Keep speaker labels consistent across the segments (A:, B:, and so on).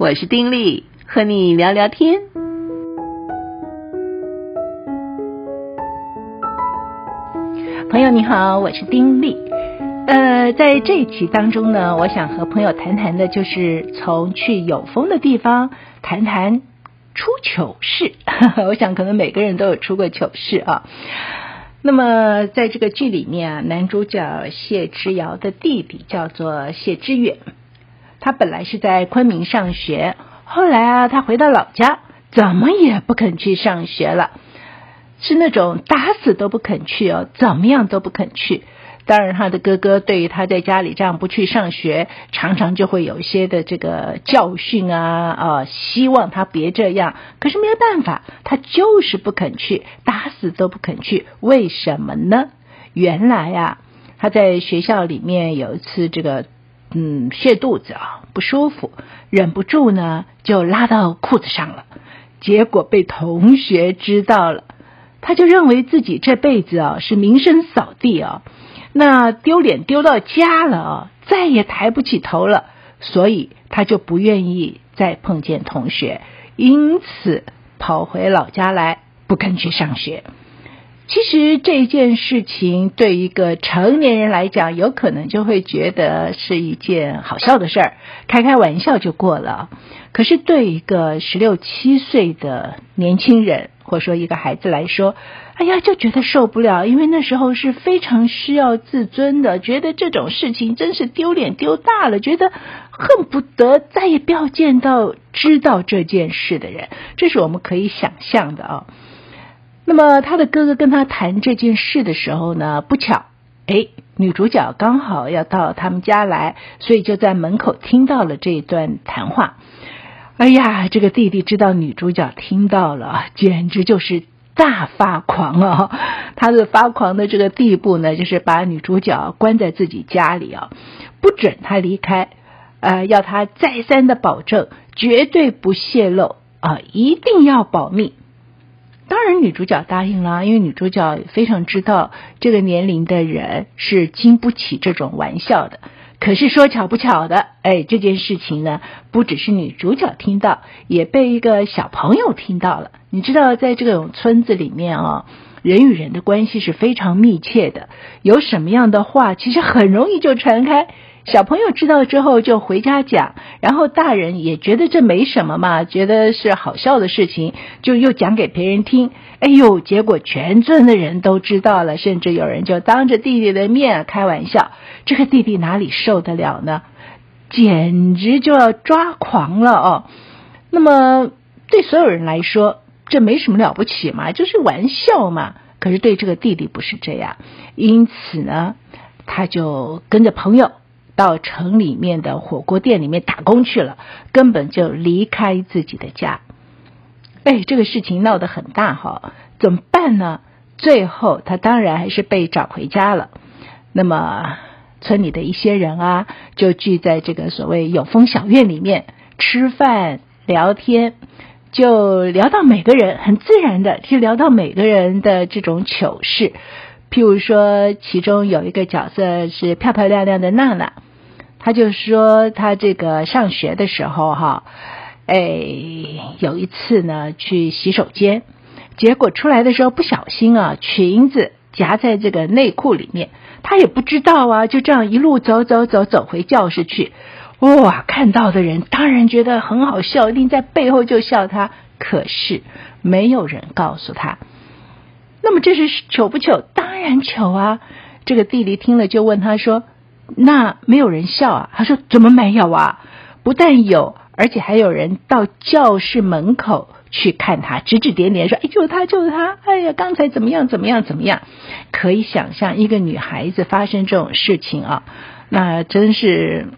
A: 我是丁力，和你聊聊天。朋友你好，我是丁力。呃，在这一期当中呢，我想和朋友谈谈的，就是从去有风的地方谈谈出糗事。我想可能每个人都有出过糗事啊。那么在这个剧里面啊，男主角谢之遥的弟弟叫做谢之远。他本来是在昆明上学，后来啊，他回到老家，怎么也不肯去上学了，是那种打死都不肯去哦，怎么样都不肯去。当然，他的哥哥对于他在家里这样不去上学，常常就会有一些的这个教训啊啊，希望他别这样。可是没有办法，他就是不肯去，打死都不肯去。为什么呢？原来啊，他在学校里面有一次这个。嗯，泻肚子啊，不舒服，忍不住呢，就拉到裤子上了，结果被同学知道了，他就认为自己这辈子啊是名声扫地啊，那丢脸丢到家了啊，再也抬不起头了，所以他就不愿意再碰见同学，因此跑回老家来，不肯去上学。其实这件事情对一个成年人来讲，有可能就会觉得是一件好笑的事儿，开开玩笑就过了。可是对一个十六七岁的年轻人，或者说一个孩子来说，哎呀，就觉得受不了，因为那时候是非常需要自尊的，觉得这种事情真是丢脸丢大了，觉得恨不得再也不要见到知道这件事的人，这是我们可以想象的啊。那么他的哥哥跟他谈这件事的时候呢，不巧，哎，女主角刚好要到他们家来，所以就在门口听到了这一段谈话。哎呀，这个弟弟知道女主角听到了，简直就是大发狂啊！他的发狂的这个地步呢，就是把女主角关在自己家里啊，不准她离开，呃，要她再三的保证，绝对不泄露啊，一定要保密。当然，女主角答应了，因为女主角非常知道这个年龄的人是经不起这种玩笑的。可是说巧不巧的，哎，这件事情呢，不只是女主角听到，也被一个小朋友听到了。你知道，在这种村子里面啊，人与人的关系是非常密切的，有什么样的话，其实很容易就传开。小朋友知道之后就回家讲，然后大人也觉得这没什么嘛，觉得是好笑的事情，就又讲给别人听。哎呦，结果全村的人都知道了，甚至有人就当着弟弟的面开玩笑。这个弟弟哪里受得了呢？简直就要抓狂了哦。那么对所有人来说，这没什么了不起嘛，就是玩笑嘛。可是对这个弟弟不是这样，因此呢，他就跟着朋友。到城里面的火锅店里面打工去了，根本就离开自己的家。哎，这个事情闹得很大哈，怎么办呢？最后他当然还是被找回家了。那么村里的一些人啊，就聚在这个所谓有风小院里面吃饭聊天，就聊到每个人很自然的就聊到每个人的这种糗事。譬如说，其中有一个角色是漂漂亮亮的娜娜。他就说，他这个上学的时候，哈，哎，有一次呢，去洗手间，结果出来的时候不小心啊，裙子夹在这个内裤里面，他也不知道啊，就这样一路走走走走回教室去，哇，看到的人当然觉得很好笑，一定在背后就笑他，可是没有人告诉他。那么这是糗不糗？当然糗啊！这个弟弟听了就问他说。那没有人笑啊？他说怎么没有啊？不但有，而且还有人到教室门口去看他，指指点点说：“哎，就是他，就是他！哎呀，刚才怎么样？怎么样？怎么样？”可以想象一个女孩子发生这种事情啊，那真是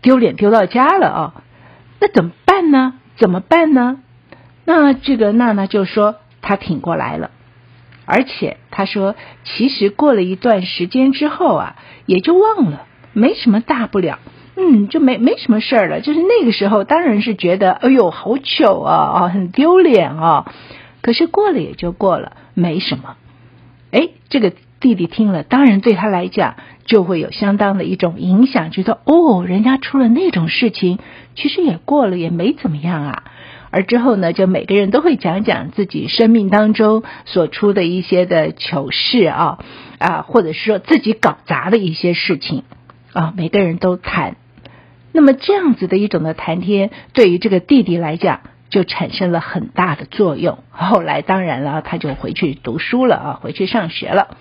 A: 丢脸丢到家了啊！那怎么办呢？怎么办呢？那这个娜娜就说她挺过来了。而且她说，其实过了一段时间之后啊，也就忘了。没什么大不了，嗯，就没没什么事儿了。就是那个时候，当然是觉得，哎呦，好糗啊，啊，很丢脸啊。可是过了也就过了，没什么。哎，这个弟弟听了，当然对他来讲，就会有相当的一种影响，觉得哦，人家出了那种事情，其实也过了，也没怎么样啊。而之后呢，就每个人都会讲讲自己生命当中所出的一些的糗事啊啊，或者是说自己搞砸的一些事情啊，每个人都谈。那么这样子的一种的谈天，对于这个弟弟来讲，就产生了很大的作用。后来当然了，他就回去读书了啊，回去上学了。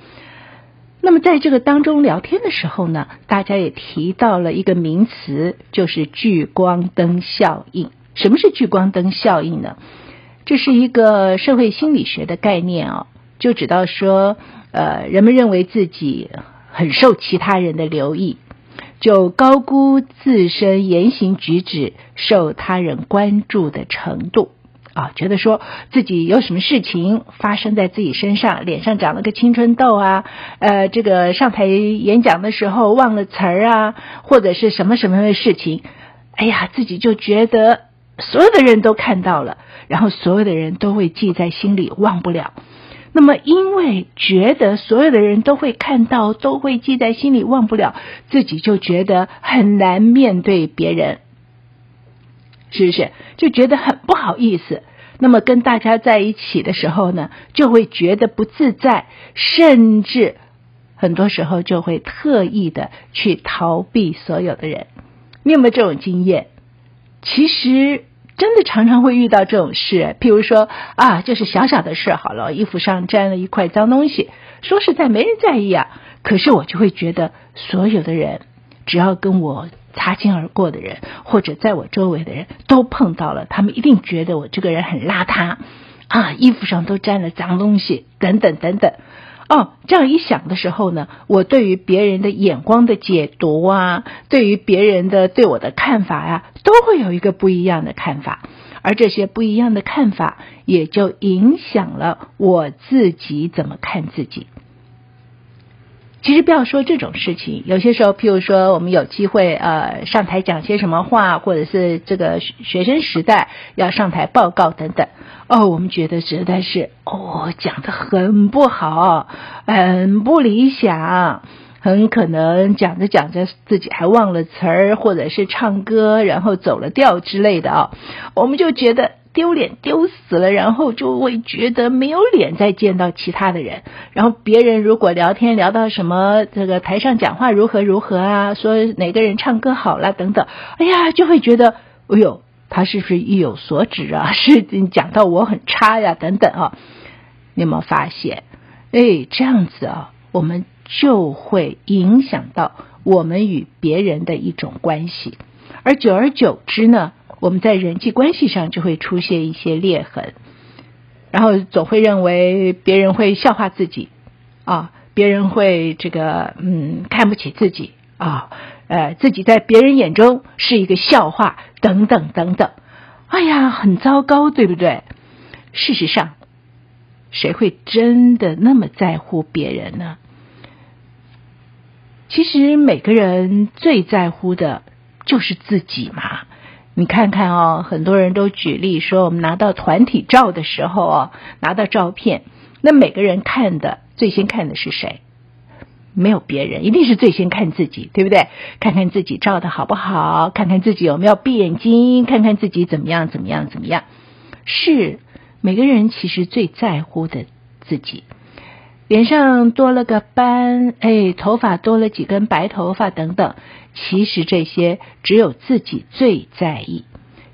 A: 那么在这个当中聊天的时候呢，大家也提到了一个名词，就是聚光灯效应。什么是聚光灯效应呢？这是一个社会心理学的概念啊，就指到说，呃，人们认为自己很受其他人的留意，就高估自身言行举止受他人关注的程度啊，觉得说自己有什么事情发生在自己身上，脸上长了个青春痘啊，呃，这个上台演讲的时候忘了词儿啊，或者是什么什么的事情，哎呀，自己就觉得。所有的人都看到了，然后所有的人都会记在心里，忘不了。那么，因为觉得所有的人都会看到，都会记在心里，忘不了，自己就觉得很难面对别人，是不是？就觉得很不好意思。那么，跟大家在一起的时候呢，就会觉得不自在，甚至很多时候就会特意的去逃避所有的人。你有没有这种经验？其实真的常常会遇到这种事，譬如说啊，就是小小的事好了，衣服上沾了一块脏东西，说实在没人在意啊，可是我就会觉得所有的人，只要跟我擦肩而过的人，或者在我周围的人都碰到了，他们一定觉得我这个人很邋遢啊，衣服上都沾了脏东西，等等等等。哦，这样一想的时候呢，我对于别人的眼光的解读啊，对于别人的对我的看法呀、都会有一个不一样的看法，而这些不一样的看法，也就影响了我自己怎么看自己。其实不要说这种事情，有些时候，譬如说我们有机会呃上台讲些什么话，或者是这个学生时代要上台报告等等，哦，我们觉得实在是哦讲得很不好，很不理想，很可能讲着讲着自己还忘了词儿，或者是唱歌然后走了调之类的啊，我们就觉得。丢脸丢死了，然后就会觉得没有脸再见到其他的人。然后别人如果聊天聊到什么这个台上讲话如何如何啊，说哪个人唱歌好了等等，哎呀，就会觉得，哎呦，他是不是意有所指啊？是讲到我很差呀等等啊？你有没有发现？哎，这样子啊，我们就会影响到我们与别人的一种关系，而久而久之呢，我们在人际关系上就会出现一些裂痕，然后总会认为别人会笑话自己啊，别人会这个嗯看不起自己啊，呃自己在别人眼中是一个笑话等等等等，哎呀，很糟糕，对不对？事实上，谁会真的那么在乎别人呢？其实每个人最在乎的就是自己嘛。你看看哦，很多人都举例说，我们拿到团体照的时候哦，拿到照片，那每个人看的最先看的是谁？没有别人，一定是最先看自己，对不对？看看自己照的好不好，看看自己有没有闭眼睛，看看自己怎么样，怎么样，怎么样。是每个人其实最在乎的自己。脸上多了个斑，哎，头发多了几根白头发等等，其实这些只有自己最在意，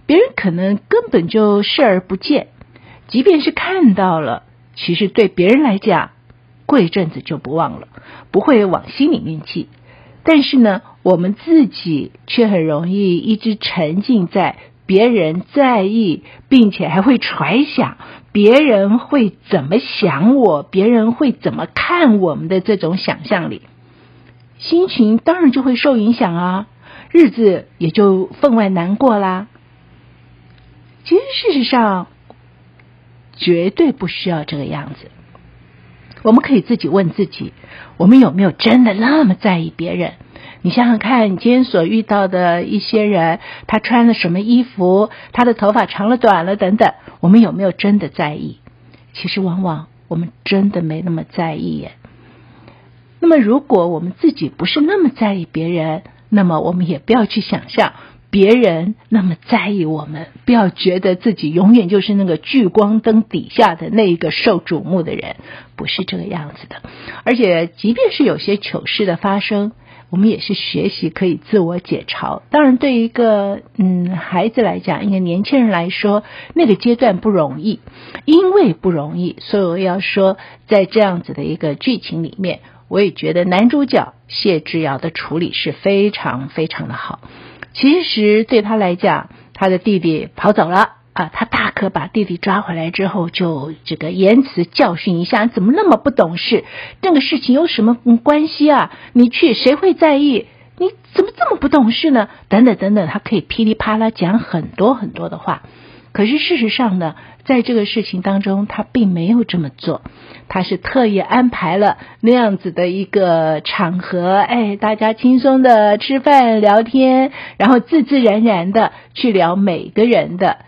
A: 别人可能根本就视而不见。即便是看到了，其实对别人来讲，过一阵子就不忘了，不会往心里面记。但是呢，我们自己却很容易一直沉浸在别人在意，并且还会揣想。别人会怎么想我？别人会怎么看我们的这种想象力，心情当然就会受影响啊，日子也就分外难过啦。其实事实上，绝对不需要这个样子。我们可以自己问自己：我们有没有真的那么在意别人？你想想看，你今天所遇到的一些人，他穿了什么衣服，他的头发长了短了等等，我们有没有真的在意？其实往往我们真的没那么在意耶。那么，如果我们自己不是那么在意别人，那么我们也不要去想象别人那么在意我们，不要觉得自己永远就是那个聚光灯底下的那一个受瞩目的人，不是这个样子的。而且，即便是有些糗事的发生，我们也是学习可以自我解嘲。当然，对一个嗯孩子来讲，一个年轻人来说，那个阶段不容易，因为不容易，所以我要说，在这样子的一个剧情里面。我也觉得男主角谢之遥的处理是非常非常的好。其实对他来讲，他的弟弟跑走了啊，他大可把弟弟抓回来之后，就这个言辞教训一下，怎么那么不懂事？这个事情有什么关系啊？你去谁会在意？你怎么这么不懂事呢？等等等等，他可以噼里啪啦讲很多很多的话。可是事实上呢，在这个事情当中，他并没有这么做，他是特意安排了那样子的一个场合，哎，大家轻松的吃饭聊天，然后自自然然的去聊每个人的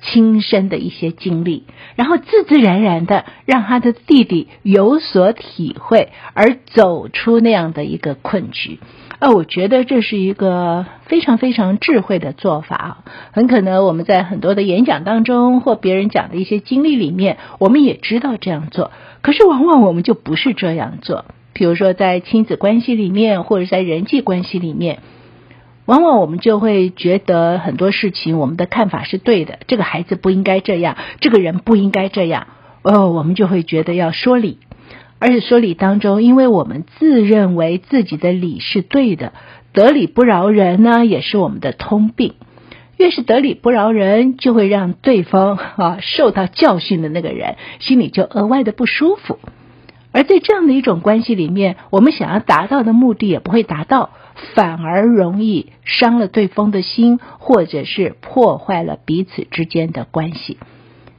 A: 亲身的一些经历，然后自自然然的让他的弟弟有所体会，而走出那样的一个困局。呃，我觉得这是一个非常非常智慧的做法啊！很可能我们在很多的演讲当中或别人讲的一些经历里面，我们也知道这样做，可是往往我们就不是这样做。比如说在亲子关系里面，或者在人际关系里面，往往我们就会觉得很多事情我们的看法是对的，这个孩子不应该这样，这个人不应该这样，哦，我们就会觉得要说理。而且说理当中，因为我们自认为自己的理是对的，得理不饶人呢，也是我们的通病。越是得理不饶人，就会让对方啊受到教训的那个人心里就额外的不舒服。而在这样的一种关系里面，我们想要达到的目的也不会达到，反而容易伤了对方的心，或者是破坏了彼此之间的关系。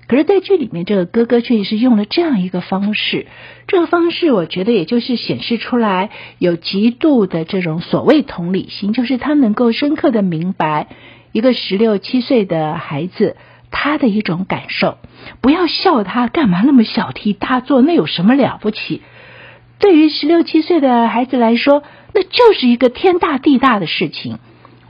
A: 可是，在剧里面，这个哥哥确实是用了这样一个方式。这个方式，我觉得也就是显示出来有极度的这种所谓同理心，就是他能够深刻的明白一个十六七岁的孩子他的一种感受。不要笑他干嘛那么小题大做，那有什么了不起？对于十六七岁的孩子来说，那就是一个天大地大的事情。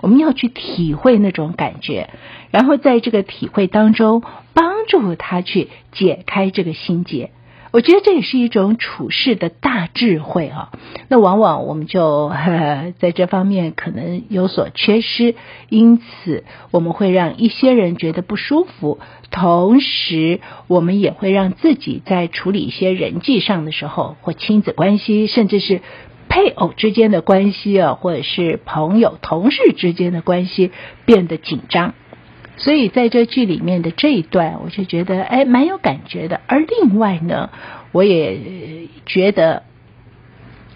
A: 我们要去体会那种感觉，然后在这个体会当中帮助他去解开这个心结。我觉得这也是一种处事的大智慧啊。那往往我们就呵在这方面可能有所缺失，因此我们会让一些人觉得不舒服，同时我们也会让自己在处理一些人际上的时候，或亲子关系，甚至是。配偶之间的关系啊，或者是朋友、同事之间的关系变得紧张，所以在这剧里面的这一段，我就觉得哎，蛮有感觉的。而另外呢，我也觉得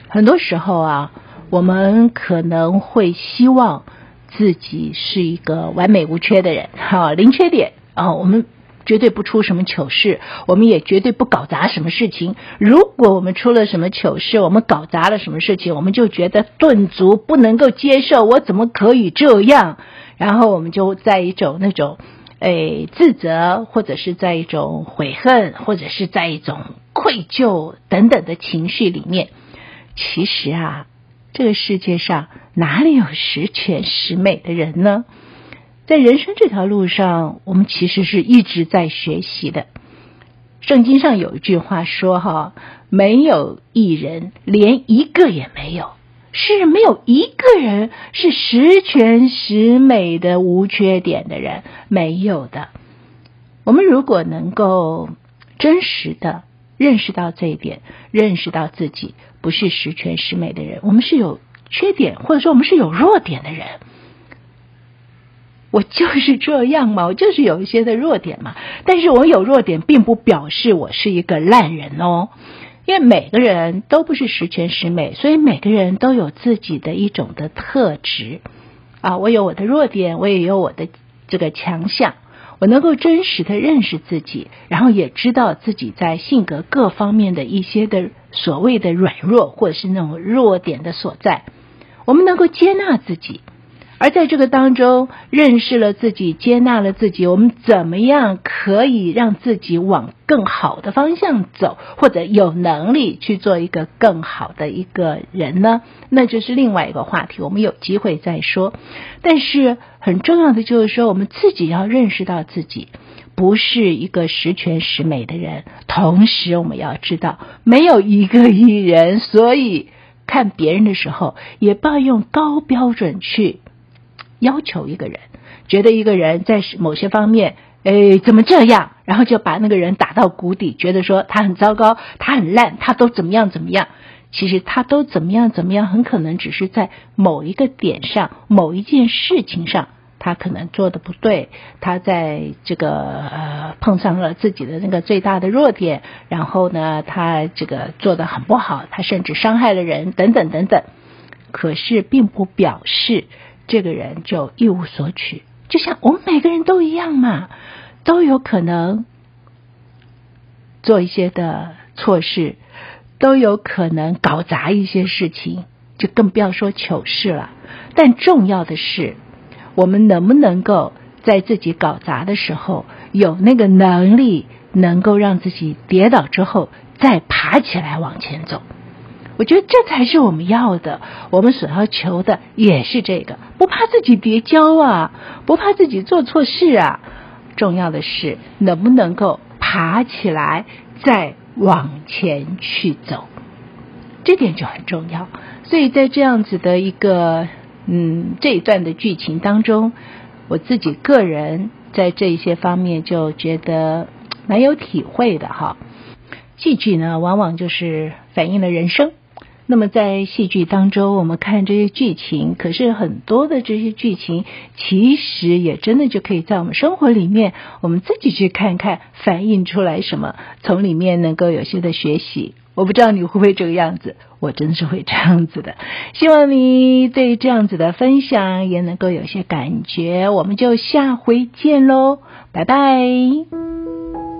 A: 很多时候啊，我们可能会希望自己是一个完美无缺的人，哈，零缺点啊，我们。绝对不出什么糗事，我们也绝对不搞砸什么事情。如果我们出了什么糗事，我们搞砸了什么事情，我们就觉得顿足，不能够接受。我怎么可以这样？然后我们就在一种那种，诶，自责，或者是在一种悔恨，或者是在一种愧疚等等的情绪里面。其实啊，这个世界上哪里有十全十美的人呢？在人生这条路上，我们其实是一直在学习的。圣经上有一句话说：“哈，没有一人，连一个也没有，是没有一个人是十全十美的、无缺点的人，没有的。”我们如果能够真实的认识到这一点，认识到自己不是十全十美的人，我们是有缺点，或者说我们是有弱点的人。我就是这样嘛，我就是有一些的弱点嘛。但是我有弱点，并不表示我是一个烂人哦。因为每个人都不是十全十美，所以每个人都有自己的一种的特质啊。我有我的弱点，我也有我的这个强项。我能够真实的认识自己，然后也知道自己在性格各方面的一些的所谓的软弱，或者是那种弱点的所在。我们能够接纳自己。而在这个当中，认识了自己，接纳了自己，我们怎么样可以让自己往更好的方向走，或者有能力去做一个更好的一个人呢？那就是另外一个话题，我们有机会再说。但是很重要的就是说，我们自己要认识到自己不是一个十全十美的人，同时我们要知道，没有一个艺人，所以。看别人的时候，也不要用高标准去要求一个人，觉得一个人在某些方面，哎，怎么这样？然后就把那个人打到谷底，觉得说他很糟糕，他很烂，他都怎么样怎么样。其实他都怎么样怎么样，很可能只是在某一个点上，某一件事情上。他可能做的不对，他在这个呃碰上了自己的那个最大的弱点，然后呢，他这个做的很不好，他甚至伤害了人，等等等等。可是并不表示这个人就一无所取，就像我们每个人都一样嘛，都有可能做一些的错事，都有可能搞砸一些事情，就更不要说糗事了。但重要的是。我们能不能够在自己搞砸的时候，有那个能力，能够让自己跌倒之后再爬起来往前走？我觉得这才是我们要的，我们所要求的也是这个，不怕自己跌跤啊，不怕自己做错事啊。重要的是能不能够爬起来再往前去走，这点就很重要。所以在这样子的一个。嗯，这一段的剧情当中，我自己个人在这一些方面就觉得蛮有体会的哈。戏剧呢，往往就是反映了人生。那么在戏剧当中，我们看这些剧情，可是很多的这些剧情，其实也真的就可以在我们生活里面，我们自己去看看，反映出来什么，从里面能够有些的学习。我不知道你会不会这个样子，我真的是会这样子的。希望你对这样子的分享也能够有些感觉。我们就下回见喽，拜拜。